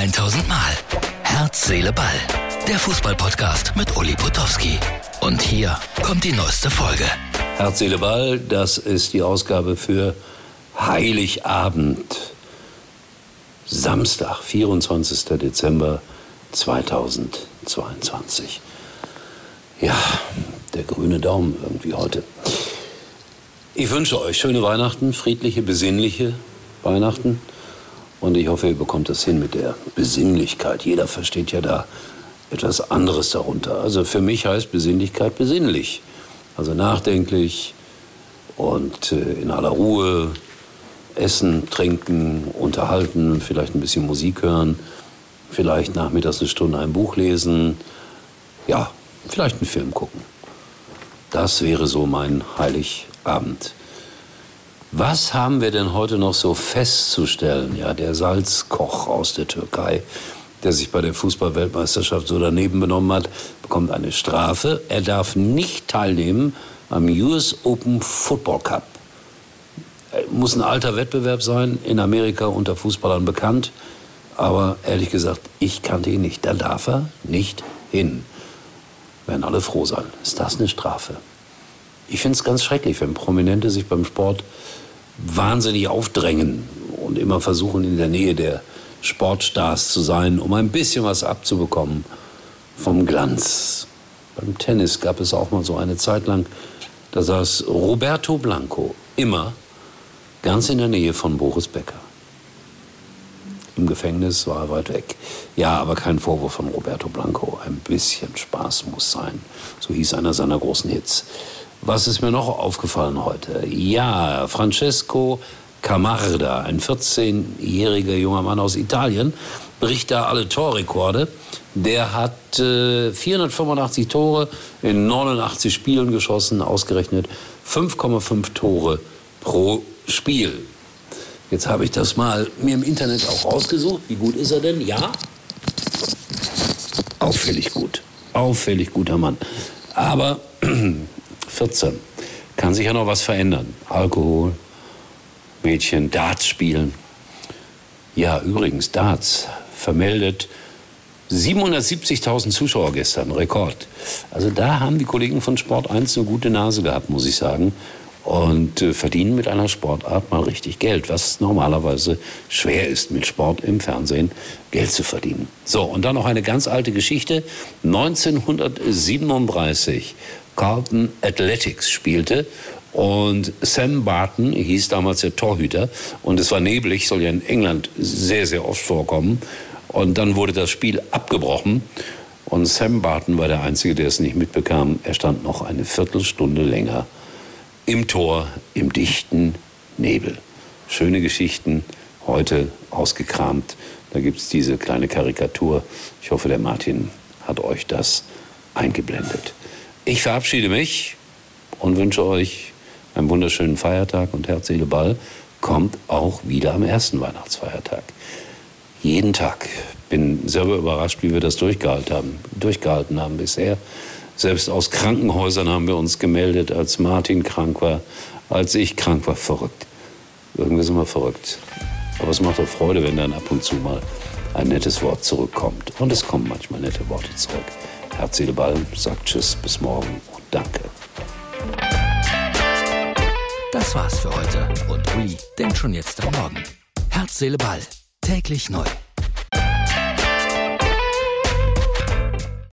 1000 Mal. Herz, Seele, Ball. Der Fußballpodcast mit Uli Potowski. Und hier kommt die neueste Folge. Herz, Seele, Ball, das ist die Ausgabe für Heiligabend. Samstag, 24. Dezember 2022. Ja, der grüne Daumen irgendwie heute. Ich wünsche euch schöne Weihnachten, friedliche, besinnliche Weihnachten. Und ich hoffe, ihr bekommt das hin mit der Besinnlichkeit. Jeder versteht ja da etwas anderes darunter. Also für mich heißt Besinnlichkeit besinnlich. Also nachdenklich und äh, in aller Ruhe essen, trinken, unterhalten, vielleicht ein bisschen Musik hören, vielleicht nachmittags eine Stunde ein Buch lesen, ja, vielleicht einen Film gucken. Das wäre so mein Heiligabend. Was haben wir denn heute noch so festzustellen? Ja, der Salzkoch aus der Türkei, der sich bei der Fußballweltmeisterschaft so daneben benommen hat, bekommt eine Strafe. Er darf nicht teilnehmen am US Open Football Cup. Muss ein alter Wettbewerb sein, in Amerika unter Fußballern bekannt. Aber ehrlich gesagt, ich kannte ihn nicht. Da darf er nicht hin. Werden alle froh sein. Ist das eine Strafe? Ich finde es ganz schrecklich, wenn Prominente sich beim Sport wahnsinnig aufdrängen und immer versuchen, in der Nähe der Sportstars zu sein, um ein bisschen was abzubekommen vom Glanz. Beim Tennis gab es auch mal so eine Zeit lang, da saß Roberto Blanco immer ganz in der Nähe von Boris Becker. Im Gefängnis war er weit weg. Ja, aber kein Vorwurf von Roberto Blanco. Ein bisschen Spaß muss sein. So hieß einer seiner großen Hits. Was ist mir noch aufgefallen heute? Ja, Francesco Camarda, ein 14-jähriger junger Mann aus Italien, bricht da alle Torrekorde. Der hat äh, 485 Tore in 89 Spielen geschossen, ausgerechnet 5,5 Tore pro Spiel. Jetzt habe ich das mal mir im Internet auch rausgesucht. Wie gut ist er denn? Ja? Auffällig gut. Auffällig guter Mann. Aber 14 kann sich ja noch was verändern. Alkohol, Mädchen, Darts spielen. Ja, übrigens, Darts vermeldet 770.000 Zuschauer gestern, Rekord. Also da haben die Kollegen von Sport 1 eine gute Nase gehabt, muss ich sagen. Und äh, verdienen mit einer Sportart mal richtig Geld, was normalerweise schwer ist, mit Sport im Fernsehen Geld zu verdienen. So, und dann noch eine ganz alte Geschichte. 1937 Carlton Athletics spielte. Und Sam Barton hieß damals der Torhüter. Und es war neblig, soll ja in England sehr, sehr oft vorkommen. Und dann wurde das Spiel abgebrochen. Und Sam Barton war der Einzige, der es nicht mitbekam. Er stand noch eine Viertelstunde länger im Tor, im dichten Nebel. Schöne Geschichten, heute ausgekramt. Da gibt es diese kleine Karikatur. Ich hoffe, der Martin hat euch das eingeblendet. Ich verabschiede mich und wünsche euch einen wunderschönen Feiertag und Herz, Ball kommt auch wieder am ersten Weihnachtsfeiertag. Jeden Tag. Bin selber überrascht, wie wir das durchgehalten haben, durchgehalten haben bisher. Selbst aus Krankenhäusern haben wir uns gemeldet, als Martin krank war, als ich krank war. Verrückt. Irgendwie sind wir verrückt. Aber es macht doch Freude, wenn dann ab und zu mal ein nettes Wort zurückkommt. Und es kommen manchmal nette Worte zurück. Herz, Ball sagt Tschüss, bis morgen und danke. Das war's für heute. Und Uli denkt schon jetzt am Morgen. Herz, Seele, Ball. Täglich neu.